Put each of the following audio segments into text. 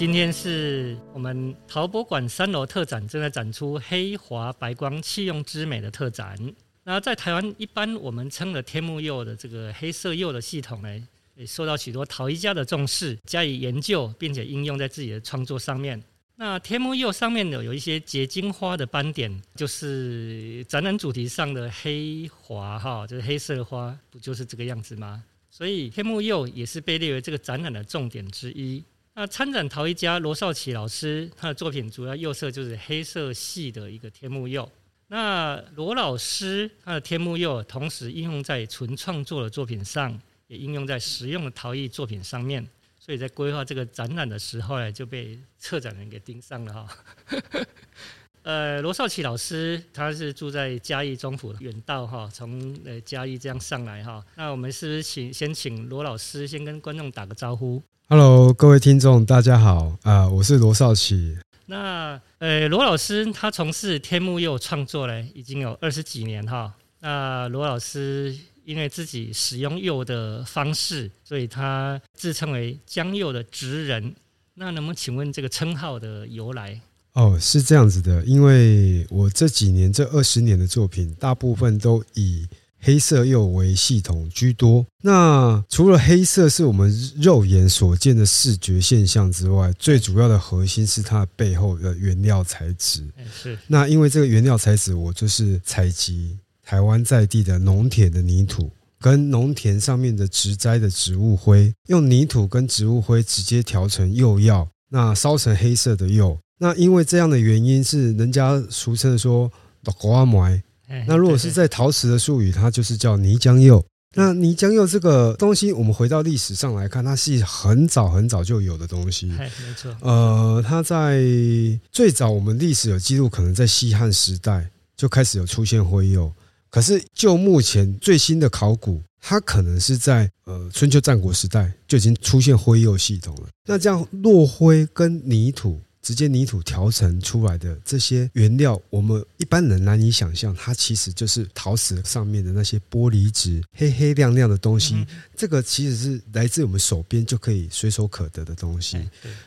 今天是我们陶博馆三楼特展，正在展出黑华白光器用之美的特展。那在台湾，一般我们称的天目釉的这个黑色釉的系统呢，也受到许多陶艺家的重视，加以研究，并且应用在自己的创作上面。那天目釉上面呢，有一些结晶花的斑点，就是展览主题上的黑华哈，就是黑色的花，不就是这个样子吗？所以天目釉也是被列为这个展览的重点之一。那参展陶艺家罗少奇老师，他的作品主要釉色就是黑色系的一个天目釉。那罗老师他的天目釉，同时应用在纯创作的作品上，也应用在实用的陶艺作品上面。所以在规划这个展览的时候呢，就被策展人给盯上了哈。呃，罗少奇老师他是住在嘉义中府远道哈，从呃嘉义这样上来哈。那我们是不是请先请罗老师先跟观众打个招呼？Hello，各位听众，大家好啊、呃，我是罗少奇。那呃，罗老师他从事天目釉创作呢，已经有二十几年哈。那罗老师因为自己使用釉的方式，所以他自称为江釉的职人。那能不能请问这个称号的由来？哦，是这样子的，因为我这几年这二十年的作品，大部分都以黑色釉为系统居多。那除了黑色是我们肉眼所见的视觉现象之外，最主要的核心是它背后的原料材质。是。那因为这个原料材质，我就是采集台湾在地的农田的泥土，跟农田上面的植栽的植物灰，用泥土跟植物灰直接调成釉药，那烧成黑色的釉。那因为这样的原因，是人家俗称的说“老瓜埋”。那如果是在陶瓷的术语，它就是叫泥浆釉。那泥浆釉这个东西，我们回到历史上来看，它是很早很早就有的东西。没错。呃，它在最早我们历史有记录，可能在西汉时代就开始有出现灰釉。可是就目前最新的考古，它可能是在呃春秋战国时代就已经出现灰釉系统了。那这样落灰跟泥土。直接泥土调成出来的这些原料，我们一般人难以想象，它其实就是陶瓷上面的那些玻璃质，黑黑亮亮的东西。这个其实是来自我们手边就可以随手可得的东西。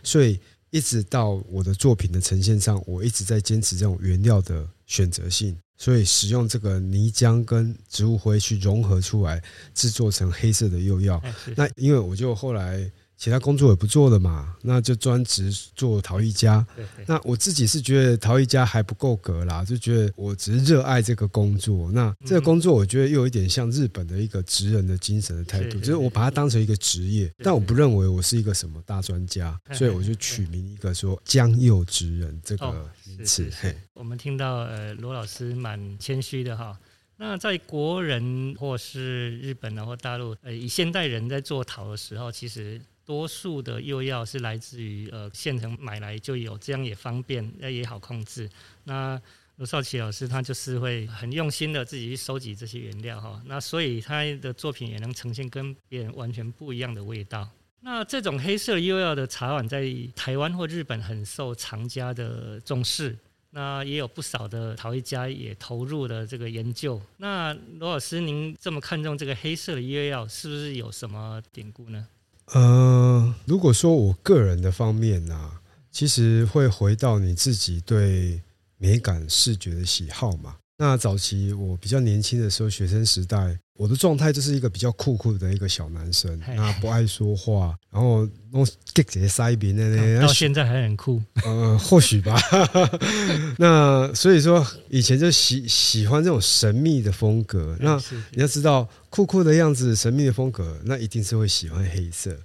所以一直到我的作品的呈现上，我一直在坚持这种原料的选择性，所以使用这个泥浆跟植物灰去融合出来，制作成黑色的釉药。那因为我就后来。其他工作也不做了嘛，那就专职做陶艺家。那我自己是觉得陶艺家还不够格啦，就觉得我只是热爱这个工作。那这个工作我觉得又有一点像日本的一个职人的精神的态度，就是我把它当成一个职业，但我不认为我是一个什么大专家，所以我就取名一个说“江右职人”这个名词。嘿，我们听到呃罗老师蛮谦虚的哈。那在国人或是日本啊或大陆，呃以现代人在做陶的时候，其实。多数的釉药是来自于呃县城买来就有，这样也方便，那也好控制。那罗少奇老师他就是会很用心的自己去收集这些原料哈，那所以他的作品也能呈现跟别人完全不一样的味道。那这种黑色釉药的茶碗在台湾或日本很受藏家的重视，那也有不少的陶艺家也投入了这个研究。那罗老师您这么看重这个黑色的釉药，是不是有什么典故呢？嗯，如果说我个人的方面呢、其实会回到你自己对美感视觉的喜好嘛。那早期我比较年轻的时候，学生时代，我的状态就是一个比较酷酷的一个小男生，那不爱说话，然后弄给这些塞边的那，到现在还很酷。呃，或许吧。那所以说，以前就喜喜欢这种神秘的风格。那你要知道，酷酷的样子，神秘的风格，那一定是会喜欢黑色。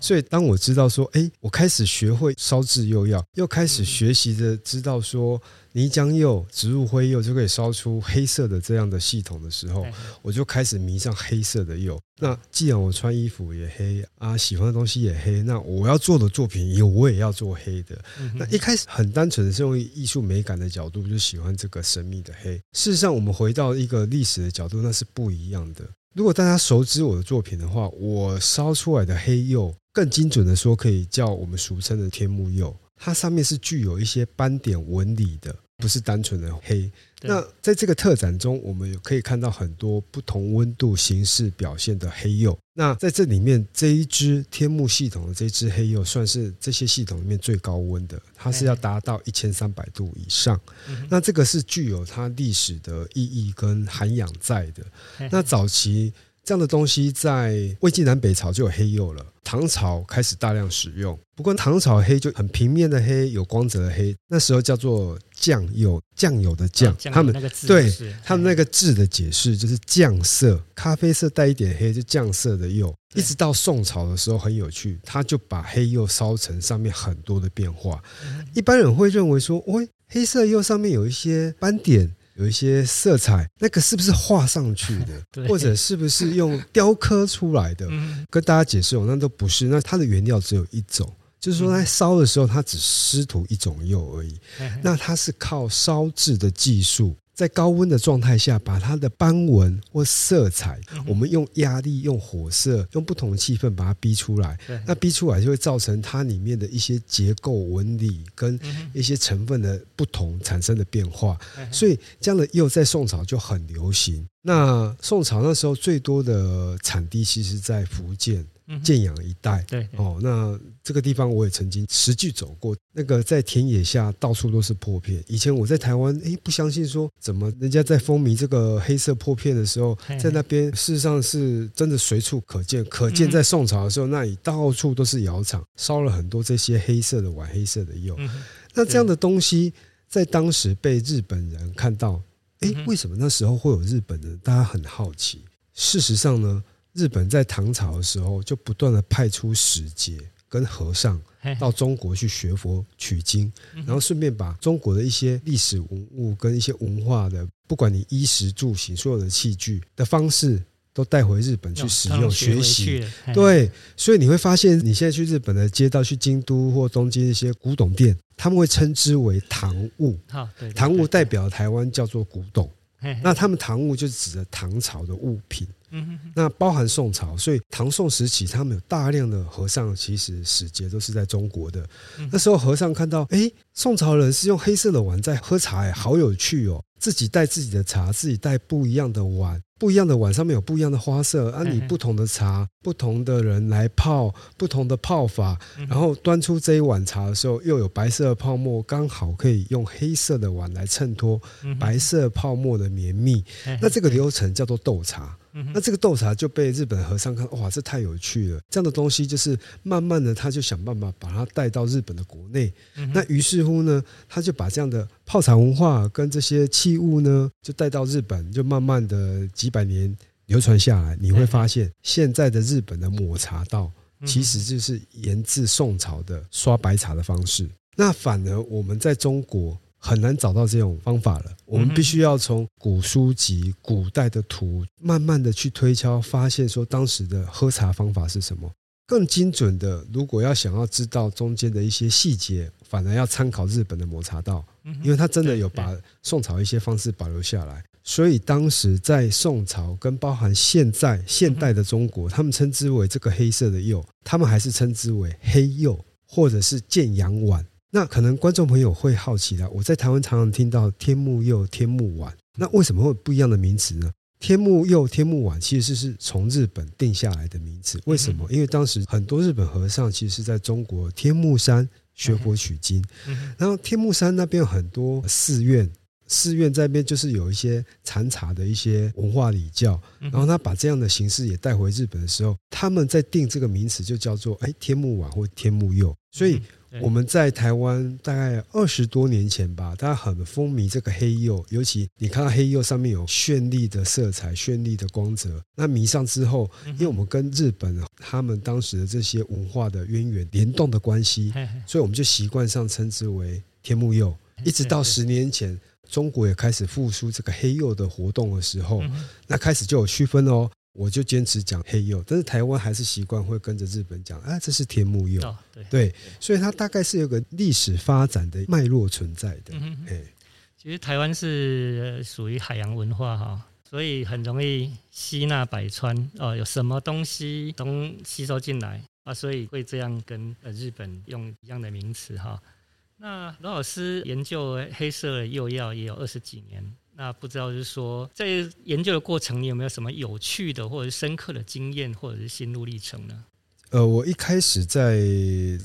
所以当我知道说，哎，我开始学会烧制釉药，又开始学习着知道说。泥浆釉、植物灰釉就可以烧出黑色的这样的系统的时候，我就开始迷上黑色的釉。那既然我穿衣服也黑啊，喜欢的东西也黑，那我要做的作品也我也要做黑的。那一开始很单纯的是用艺术美感的角度，就喜欢这个神秘的黑。事实上，我们回到一个历史的角度，那是不一样的。如果大家熟知我的作品的话，我烧出来的黑釉，更精准的说，可以叫我们俗称的天目釉。它上面是具有一些斑点纹理的。不是单纯的黑，那在这个特展中，我们也可以看到很多不同温度形式表现的黑釉。那在这里面，这一支天幕系统的这支黑釉，算是这些系统里面最高温的，它是要达到一千三百度以上。那这个是具有它历史的意义跟涵养在的。那早期。这样的东西在魏晋南北朝就有黑釉了，唐朝开始大量使用。不过唐朝黑就很平面的黑，有光泽的黑，那时候叫做酱釉，酱油的酱。他们那个字对他们那个字的解释就是酱色，咖啡色带一点黑，就酱色的釉。一直到宋朝的时候很有趣，他就把黑釉烧成上面很多的变化。一般人会认为说，喂，黑色釉上面有一些斑点。有一些色彩，那个是不是画上去的，或者是不是用雕刻出来的？跟大家解释哦，那都不是。那它的原料只有一种，就是说在烧的时候，它只施涂一种釉而已。那它是靠烧制的技术。在高温的状态下，把它的斑纹或色彩，我们用压力、用火色、用不同的气氛把它逼出来。那逼出来就会造成它里面的一些结构纹理跟一些成分的不同产生的变化。所以这样的釉在宋朝就很流行。那宋朝那时候最多的产地其实在福建。建阳一带，对哦，那这个地方我也曾经实际走过。那个在田野下到处都是破片。以前我在台湾，哎，不相信说怎么人家在风靡这个黑色破片的时候，在那边事实上是真的随处可见。可见在宋朝的时候，那里到处都是窑厂，烧了很多这些黑色的碗黑色的釉。那这样的东西在当时被日本人看到，哎，为什么那时候会有日本人？大家很好奇。事实上呢？日本在唐朝的时候，就不断的派出使节跟和尚到中国去学佛取经，然后顺便把中国的一些历史文物跟一些文化的，不管你衣食住行所有的器具的方式，都带回日本去使用学习。对，所以你会发现，你现在去日本的街道，去京都或东京一些古董店，他们会称之为唐物。唐物代表台湾叫做古董，那他们唐物就指的唐朝的物品。那包含宋朝，所以唐宋时期，他们有大量的和尚，其实使节都是在中国的。那时候和尚看到，哎，宋朝人是用黑色的碗在喝茶，哎，好有趣哦！自己带自己的茶，自己带不一样的碗，不一样的碗上面有不一样的花色，啊，你不同的茶，不同的人来泡，不同的泡法，然后端出这一碗茶的时候，又有白色的泡沫，刚好可以用黑色的碗来衬托白色泡沫的绵密。那这个流程叫做斗茶。那这个斗茶就被日本和尚看，哇，这太有趣了！这样的东西就是慢慢的，他就想办法把它带到日本的国内。那于是乎呢，他就把这样的泡茶文化跟这些器物呢，就带到日本，就慢慢的几百年流传下来。你会发现，现在的日本的抹茶道，其实就是源自宋朝的刷白茶的方式。那反而我们在中国。很难找到这种方法了。我们必须要从古书籍、古代的图，慢慢的去推敲，发现说当时的喝茶方法是什么。更精准的，如果要想要知道中间的一些细节，反而要参考日本的抹茶道，因为他真的有把宋朝一些方式保留下来。所以当时在宋朝跟包含现在现代的中国，他们称之为这个黑色的釉，他们还是称之为黑釉，或者是建阳碗。那可能观众朋友会好奇的，我在台湾常常听到天目釉、天目碗，那为什么会有不一样的名词呢？天目釉、天目碗其实是从日本定下来的名字，为什么？因为当时很多日本和尚其实是在中国天目山学佛取经，然后天目山那边有很多寺院，寺院在那边就是有一些禅茶的一些文化礼教，然后他把这样的形式也带回日本的时候，他们在定这个名词就叫做哎天目碗或天目釉，所以。我们在台湾大概二十多年前吧，大家很风靡这个黑釉，尤其你看到黑釉上面有绚丽的色彩、绚丽的光泽。那迷上之后，因为我们跟日本他们当时的这些文化的渊源联动的关系，所以我们就习惯上称之为天目釉。一直到十年前，中国也开始复苏这个黑釉的活动的时候，那开始就有区分哦。我就坚持讲黑釉，但是台湾还是习惯会跟着日本讲，啊，这是天目釉。哦，对，对，所以它大概是有个历史发展的脉络存在的。嗯哼，其实台湾是属于海洋文化哈，所以很容易吸纳百川哦，有什么东西都吸收进来啊，所以会这样跟日本用一样的名词哈。那罗老师研究黑色釉药也有二十几年。那不知道就是说，在研究的过程，你有没有什么有趣的或者深刻的经验，或者是心路历程呢？呃，我一开始在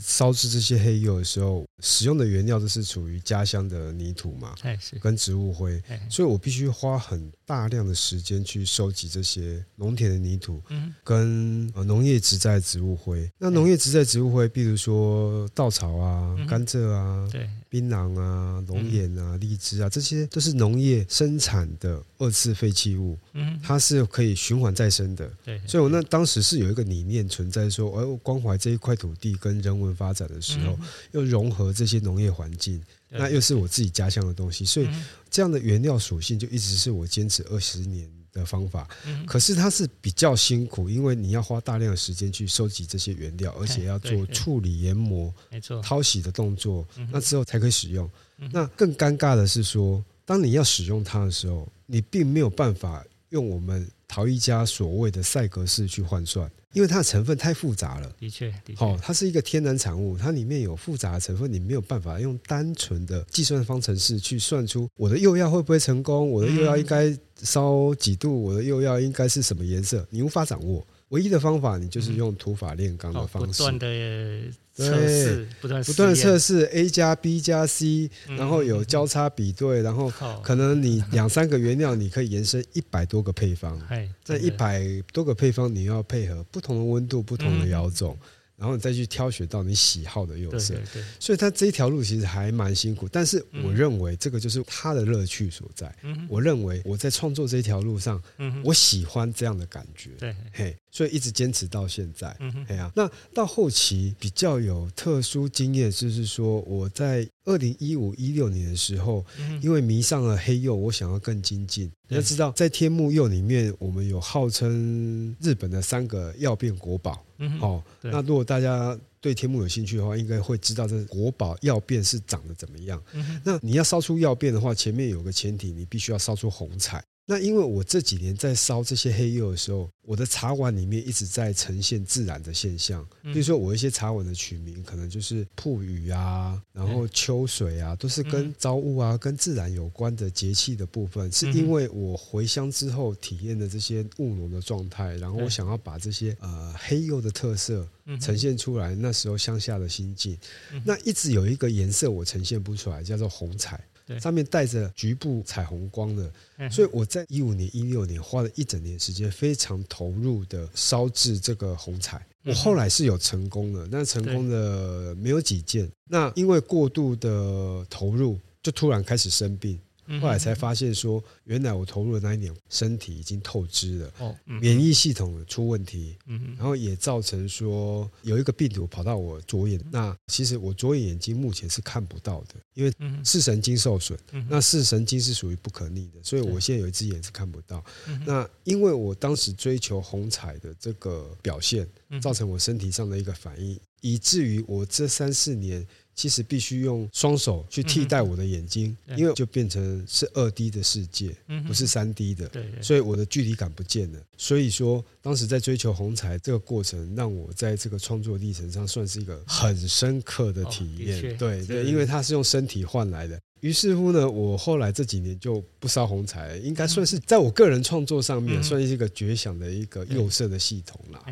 烧制这些黑釉的时候，使用的原料都是处于家乡的泥土嘛，跟植物灰，所以我必须花很大量的时间去收集这些农田的泥土，跟农业植栽植物灰。那农业植栽植物灰，比如说稻草啊、甘蔗啊、槟榔啊、龙眼啊、荔枝啊，这些都是农业生产的二次废弃物，它是可以循环再生的。所以我那当时是有一个理念存在说。哎关怀这一块土地跟人文发展的时候，又融合这些农业环境，那又是我自己家乡的东西，所以这样的原料属性就一直是我坚持二十年的方法。可是它是比较辛苦，因为你要花大量的时间去收集这些原料，而且要做处理、研磨、没错、淘洗的动作，那之后才可以使用。那更尴尬的是说，当你要使用它的时候，你并没有办法用我们陶艺家所谓的赛格式去换算。因为它的成分太复杂了，的确，好，它是一个天然产物，它里面有复杂的成分，你没有办法用单纯的计算方程式去算出我的釉药会不会成功，我的釉药应该烧几度，我的釉药应该是什么颜色，你无法掌握。唯一的方法，你就是用土法炼钢的方式，不断的测试，不断不断测试 A 加 B 加 C，然后有交叉比对，然后可能你两三个原料，你可以延伸一百多个配方。这一百多个配方，你要配合不同的温度、不同的窑种。然后你再去挑选到你喜好的釉色，所以它这一条路其实还蛮辛苦，但是我认为这个就是它的乐趣所在。我认为我在创作这一条路上，我喜欢这样的感觉，对，嘿，所以一直坚持到现在。哎呀，那到后期比较有特殊经验，就是说我在二零一五一六年的时候，因为迷上了黑釉，我想要更精进。你要知道，在天目釉里面，我们有号称日本的三个曜变国宝。哦，那如果大家对天目有兴趣的话，应该会知道这个国宝曜变是长得怎么样。那你要烧出曜变的话，前面有个前提，你必须要烧出红彩。那因为我这几年在烧这些黑釉的时候，我的茶碗里面一直在呈现自然的现象。比如说，我一些茶碗的取名，可能就是瀑雨啊，然后秋水啊，都是跟朝雾啊、跟自然有关的节气的部分。是因为我回乡之后体验的这些务农的状态，然后我想要把这些呃黑釉的特色呈现出来。那时候乡下的心境，那一直有一个颜色我呈现不出来，叫做红彩。上面带着局部彩虹光的，所以我在一五年、一六年花了一整年时间，非常投入的烧制这个红彩。我后来是有成功的，但成功的没有几件。那因为过度的投入，就突然开始生病。后来才发现说，原来我投入的那一年，身体已经透支了，免疫系统出问题，然后也造成说有一个病毒跑到我左眼。那其实我左眼眼睛目前是看不到的，因为视神经受损。那视神经是属于不可逆的，所以我现在有一只眼是看不到。那因为我当时追求红彩的这个表现，造成我身体上的一个反应，以至于我这三四年。其实必须用双手去替代我的眼睛，因为就变成是二 D 的世界，不是三 D 的，所以我的距离感不见了。所以说，当时在追求红彩这个过程，让我在这个创作历程上算是一个很深刻的体验。对对，因为它是用身体换来的。于是乎呢，我后来这几年就不烧红彩，应该算是在我个人创作上面算是一个绝响的一个釉色的系统了。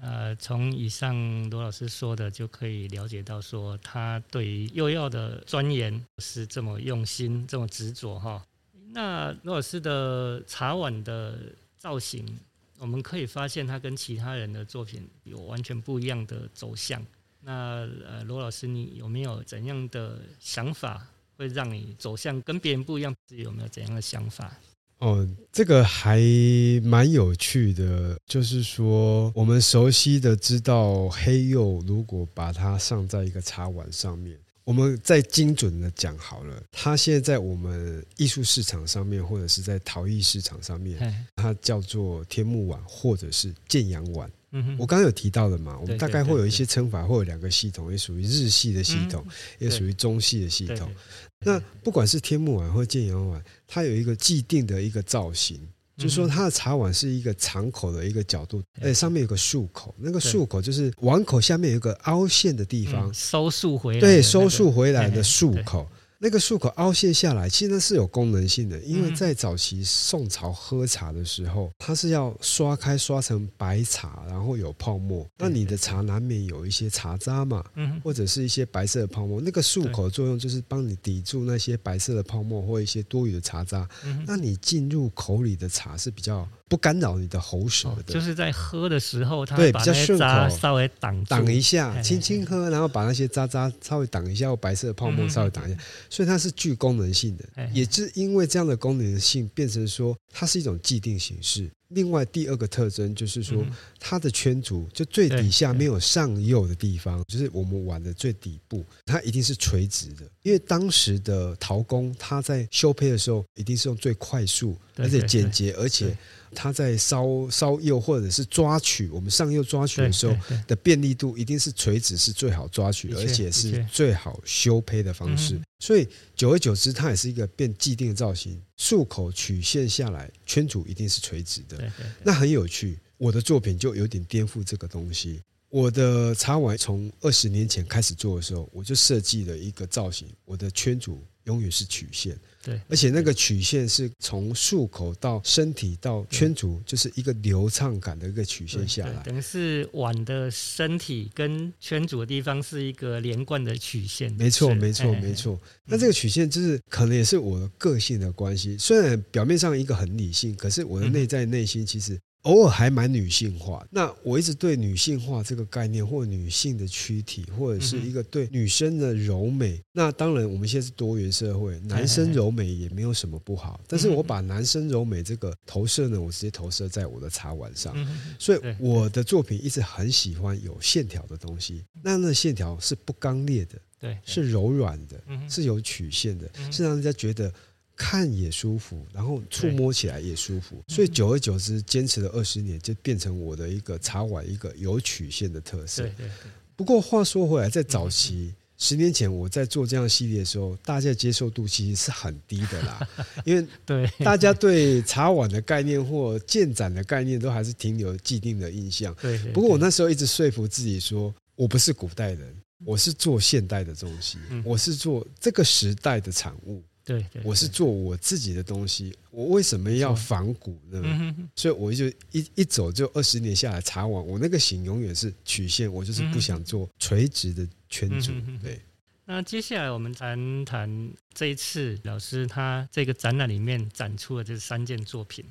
呃，从以上罗老师说的就可以了解到，说他对于釉药的钻研是这么用心、这么执着哈。那罗老师的茶碗的造型，我们可以发现他跟其他人的作品有完全不一样的走向。那呃，罗老师，你有没有怎样的想法，会让你走向跟别人不一样？自己有没有怎样的想法？哦，这个还蛮有趣的，就是说，我们熟悉的知道黑釉，如果把它上在一个茶碗上面，我们再精准的讲好了，它现在在我们艺术市场上面，或者是在陶艺市场上面，它叫做天目碗，或者是建阳碗。我刚刚有提到了嘛，我们大概会有一些称法，会有两个系统，也属于日系的系统，也属于中系的系统。那不管是天目碗或建阳碗，它有一个既定的一个造型，就是说它的茶碗是一个长口的一个角度，而且上面有个束口，那个束口就是碗口下面有一个凹陷的地方，收束回来，对，收束回来的束口。那个漱口凹陷下来，其实那是有功能性的，因为在早期宋朝喝茶的时候，它是要刷开刷成白茶，然后有泡沫。那你的茶难免有一些茶渣嘛，或者是一些白色的泡沫。那个漱口的作用就是帮你抵住那些白色的泡沫或一些多余的茶渣。那你进入口里的茶是比较。不干扰你的喉舌的，就是在喝的时候，它对比较顺口，稍微挡挡一下，轻轻喝，然后把那些渣渣稍微挡一下，或白色的泡沫稍微挡一下，所以它是具功能性的。也是因为这样的功能性，变成说它是一种既定形式。另外第二个特征就是说，它的圈足就最底下没有上釉的地方，就是我们碗的最底部，它一定是垂直的。因为当时的陶工他在修胚的时候，一定是用最快速而且简洁，而且。它在烧烧釉或者是抓取我们上釉抓取的时候的便利度，一定是垂直是最好抓取，而且是最好修胚的方式。所以久而久之，它也是一个变既定的造型。束口曲线下来，圈足一定是垂直的。那很有趣，我的作品就有点颠覆这个东西。我的茶碗从二十年前开始做的时候，我就设计了一个造型，我的圈足永远是曲线。对，而且那个曲线是从漱口到身体到圈足，就是一个流畅感的一个曲线下来。等于是碗的身体跟圈足的地方是一个连贯的曲线。没错，没错，没错。那这个曲线就是可能也是我的个性的关系。虽然表面上一个很理性，可是我的内在内心其实。偶尔还蛮女性化，那我一直对女性化这个概念，或女性的躯体，或者是一个对女生的柔美。那当然，我们现在是多元社会，男生柔美也没有什么不好。但是我把男生柔美这个投射呢，我直接投射在我的茶碗上，所以我的作品一直很喜欢有线条的东西。那那线条是不刚烈的，对，是柔软的，是有曲线的，是让人家觉得。看也舒服，然后触摸起来也舒服，所以久而久之，坚持了二十年，就变成我的一个茶碗一个有曲线的特色。不过话说回来，在早期十年前我在做这样系列的时候，大家接受度其实是很低的啦，因为对。大家对茶碗的概念或建盏的概念都还是停留既定的印象。不过我那时候一直说服自己说，我不是古代人，我是做现代的东西，我是做这个时代的产物。对，对，我是做我自己的东西，我为什么要仿古呢？嗯、所以我就一一走就二十年下来，茶碗我那个型永远是曲线，我就是不想做垂直的圈足。对，那接下来我们谈谈这一次老师他这个展览里面展出的这三件作品，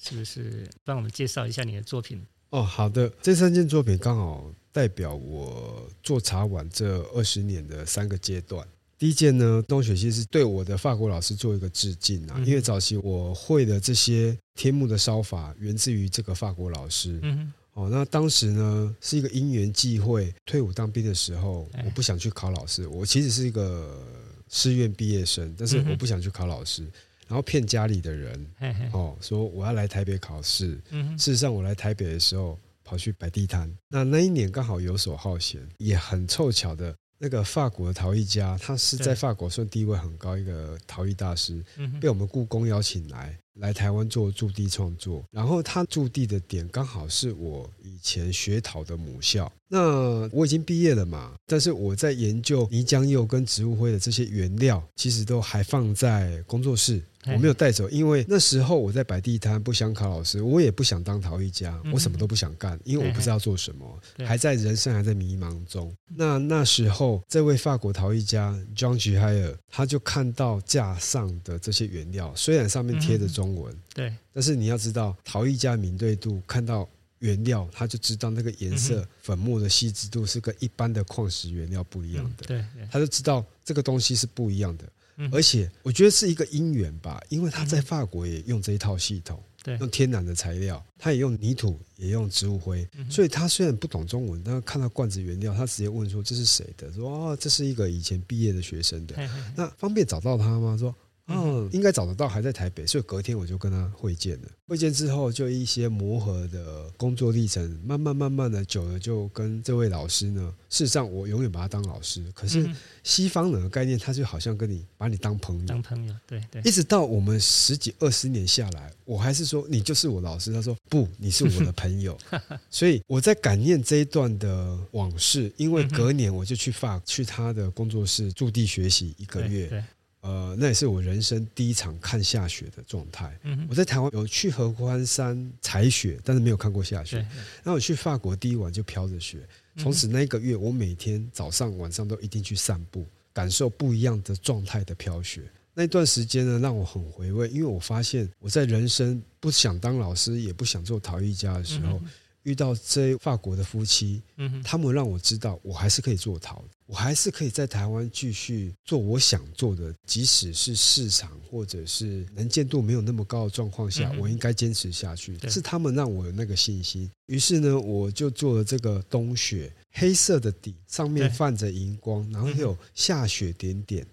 是不是帮我们介绍一下你的作品？哦，好的，这三件作品刚好代表我做茶碗这二十年的三个阶段。第一件呢，东雪西是对我的法国老师做一个致敬啊，因为早期我会的这些天幕的烧法源自于这个法国老师。嗯，哦，那当时呢是一个因缘际会，退伍当兵的时候，我不想去考老师，我其实是一个师院毕业生，但是我不想去考老师，然后骗家里的人，哦，说我要来台北考试。嗯，事实上我来台北的时候跑去摆地摊，那那一年刚好游手好闲，也很凑巧的。那个法国的陶艺家，他是在法国算地位很高一个陶艺大师，被我们故宫邀请来来台湾做驻地创作。然后他驻地的点刚好是我以前学陶的母校。那我已经毕业了嘛，但是我在研究泥浆釉跟植物灰的这些原料，其实都还放在工作室。我没有带走，因为那时候我在摆地摊，不想考老师，我也不想当陶艺家，我什么都不想干，因为我不知道做什么，还在人生还在迷茫中。那那时候，这位法国陶艺家 John Gihaer 他就看到架上的这些原料，虽然上面贴着中文，对，但是你要知道，陶艺家敏锐度看到原料，他就知道那个颜色粉末的细致度是跟一般的矿石原料不一样的，对，他就知道这个东西是不一样的。而且我觉得是一个因缘吧，因为他在法国也用这一套系统，用天然的材料，他也用泥土，也用植物灰，所以他虽然不懂中文，但看到罐子原料，他直接问说，这是谁的？说哦，这是一个以前毕业的学生的。那方便找到他吗？说。嗯，应该找得到，还在台北，所以隔天我就跟他会见了。会见之后，就一些磨合的工作历程，慢慢慢慢的久了，就跟这位老师呢，事实上我永远把他当老师。可是西方人的概念，他就好像跟你把你当朋友，当朋友，对对。一直到我们十几二十年下来，我还是说你就是我老师。他说不，你是我的朋友。所以我在感念这一段的往事，因为隔年我就去法去他的工作室驻地学习一个月。呃，那也是我人生第一场看下雪的状态。嗯，我在台湾有去合欢山采雪，但是没有看过下雪。然后我去法国第一晚就飘着雪，从此那个月我每天早上晚上都一定去散步，感受不一样的状态的飘雪。那段时间呢，让我很回味，因为我发现我在人生不想当老师，也不想做陶艺家的时候。遇到这法国的夫妻，他们让我知道，我还是可以做陶，我还是可以在台湾继续做我想做的，即使是市场或者是能见度没有那么高的状况下，我应该坚持下去。是他们让我有那个信心。于是呢，我就做了这个冬雪，黑色的底，上面泛着荧光，然后有下雪点点。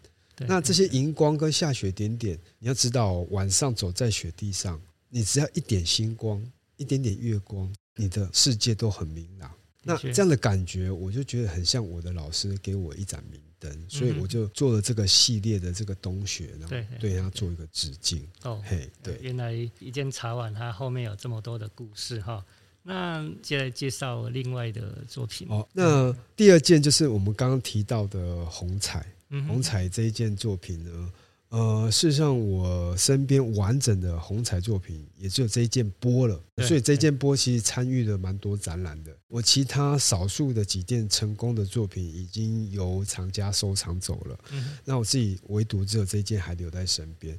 那这些荧光跟下雪点点，你要知道，晚上走在雪地上，你只要一点星光，一点点月光。你的世界都很明朗，那这样的感觉，我就觉得很像我的老师给我一盏明灯，所以我就做了这个系列的这个冬雪，然后对他做一个致敬。哦，嘿，对，原来一件茶碗它后面有这么多的故事哈。那接下来介绍另外的作品。哦，那第二件就是我们刚刚提到的红彩，红彩这一件作品呢。呃，事实上，我身边完整的红彩作品也只有这一件钵了，所以这件钵其实参与了蛮多展览的。我其他少数的几件成功的作品已经由藏家收藏走了，那我自己唯独只有这一件还留在身边。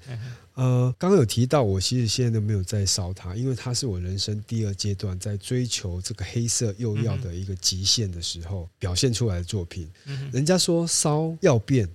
呃，刚刚有提到，我其实现在都没有再烧它，因为它是我人生第二阶段在追求这个黑色釉药的一个极限的时候表现出来的作品。人家说烧要变。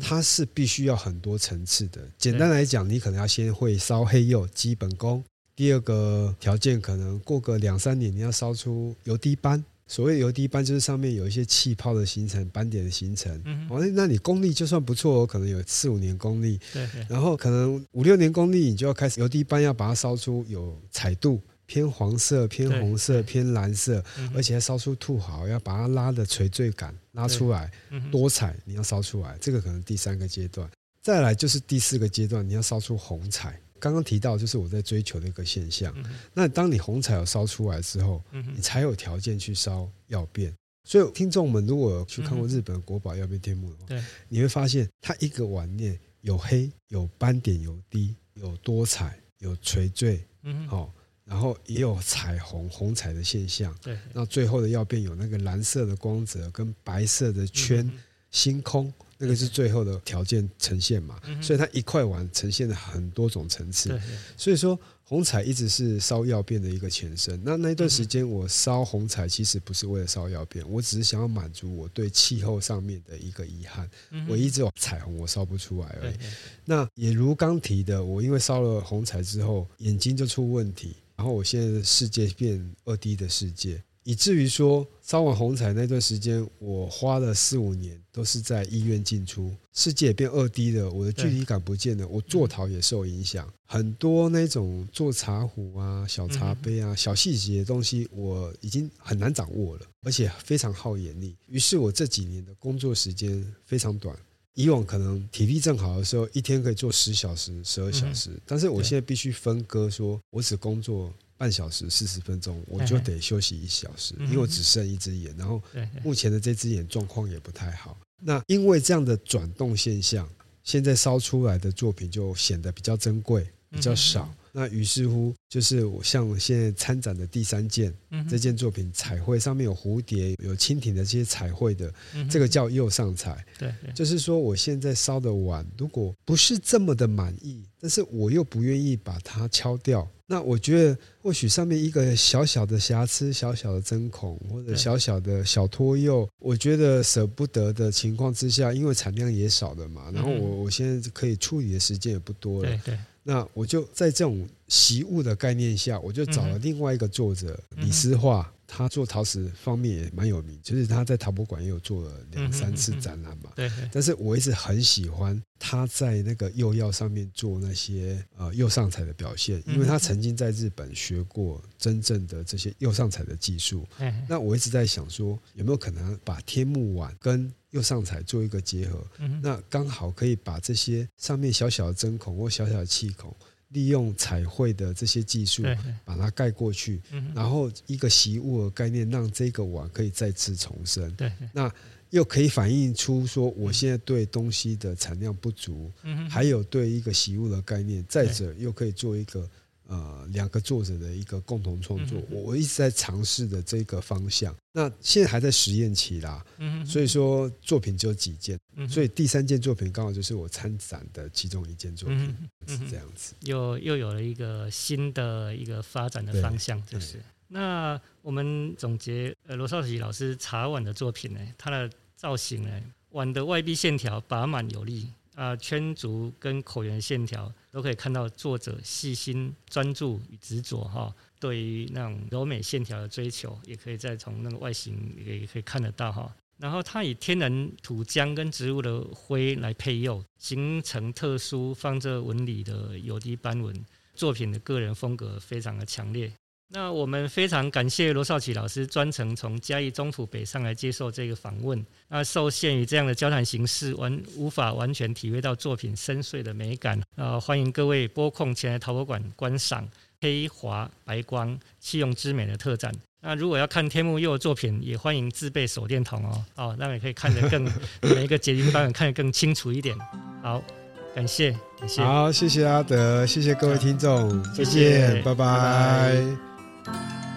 它是必须要很多层次的。简单来讲，你可能要先会烧黑釉基本功。第二个条件，可能过个两三年，你要烧出油滴斑。所谓油滴斑，就是上面有一些气泡的形成、斑点的形成。哦，那你功力就算不错哦，可能有四五年功力。然后可能五六年功力，你就要开始油滴斑，要把它烧出有彩度。偏黄色、偏红色、偏蓝色，而且还烧出兔毫，要把它拉的垂坠感拉出来，多彩你要烧出来，这个可能第三个阶段。再来就是第四个阶段，你要烧出红彩。刚刚提到就是我在追求的一个现象。那当你红彩有烧出来之后，你才有条件去烧曜变。所以听众们如果有去看过日本国宝曜变天目的话，你会发现它一个碗面有黑、有斑点、有滴、有多彩、有垂坠，好。然后也有彩虹红彩的现象，对。那最后的药变有那个蓝色的光泽跟白色的圈，嗯、星空，那个是最后的条件呈现嘛。嗯、所以它一块碗呈现了很多种层次。所以说红彩一直是烧药变的一个前身。那那一段时间我烧红彩其实不是为了烧药变，我只是想要满足我对气候上面的一个遗憾。嗯、我一直有彩虹我烧不出来而已。那也如刚提的，我因为烧了红彩之后眼睛就出问题。然后我现在的世界变二 D 的世界，以至于说烧完红彩那段时间，我花了四五年都是在医院进出，世界也变二 D 了，我的距离感不见了，我做陶也受影响，很多那种做茶壶啊、小茶杯啊、小细节的东西，我已经很难掌握了，而且非常耗眼力。于是我这几年的工作时间非常短。以往可能体力正好的时候，一天可以做十小时、十二小时，但是我现在必须分割，说我只工作半小时、四十分钟，我就得休息一小时，因为我只剩一只眼，然后目前的这只眼状况也不太好。那因为这样的转动现象，现在烧出来的作品就显得比较珍贵、比较少。那于是乎，就是我像现在参展的第三件，这件作品彩绘上面有蝴蝶、有蜻蜓的这些彩绘的，这个叫釉上彩。对，就是说我现在烧的碗，如果不是这么的满意，但是我又不愿意把它敲掉，那我觉得或许上面一个小小的瑕疵、小小的针孔或者小小的小脱釉，我觉得舍不得的情况之下，因为产量也少了嘛，然后我我现在可以处理的时间也不多了。对对。那我就在这种习物的概念下，我就找了另外一个作者李思化，他做陶瓷方面也蛮有名，就是他在陶博馆也有做了两三次展览嘛。对。但是我一直很喜欢他在那个釉药上面做那些呃釉上彩的表现，因为他曾经在日本学过真正的这些釉上彩的技术。那我一直在想说，有没有可能把天目碗跟釉上彩做一个结合，那刚好可以把这些上面小小的针孔或小小的气孔，利用彩绘的这些技术把它盖过去，然后一个习物的概念，让这个碗可以再次重生。那又可以反映出说我现在对东西的产量不足，嗯，还有对一个习物的概念，再者又可以做一个呃两个作者的一个共同创作。我我一直在尝试的这个方向，那现在还在实验期啦，嗯，所以说作品只有几件，所以第三件作品刚好就是我参展的其中一件作品，是这样子，又又有了一个新的一个发展的方向，就是。那我们总结，呃，罗少奇老师茶碗的作品呢，它的造型呢，碗的外壁线条饱满有力啊，圈足跟口圆线条都可以看到作者细心、专注与执着哈。对于那种柔美线条的追求，也可以再从那个外形也可以看得到哈。然后它以天然土浆跟植物的灰来配釉，形成特殊放射纹理的有机斑纹。作品的个人风格非常的强烈。那我们非常感谢罗少奇老师专程从嘉义中埔北上来接受这个访问。那受限于这样的交谈形式，完无法完全体会到作品深邃的美感。呃，欢迎各位拨空前来陶博馆观赏黑华白光器用之美的特展。那如果要看天目佑的作品，也欢迎自备手电筒哦，哦，那也可以看得更每一个结晶版本看得更清楚一点。好，感谢，感谢。好，谢谢阿德，谢谢各位听众，再见，拜拜。拜拜。Thank you.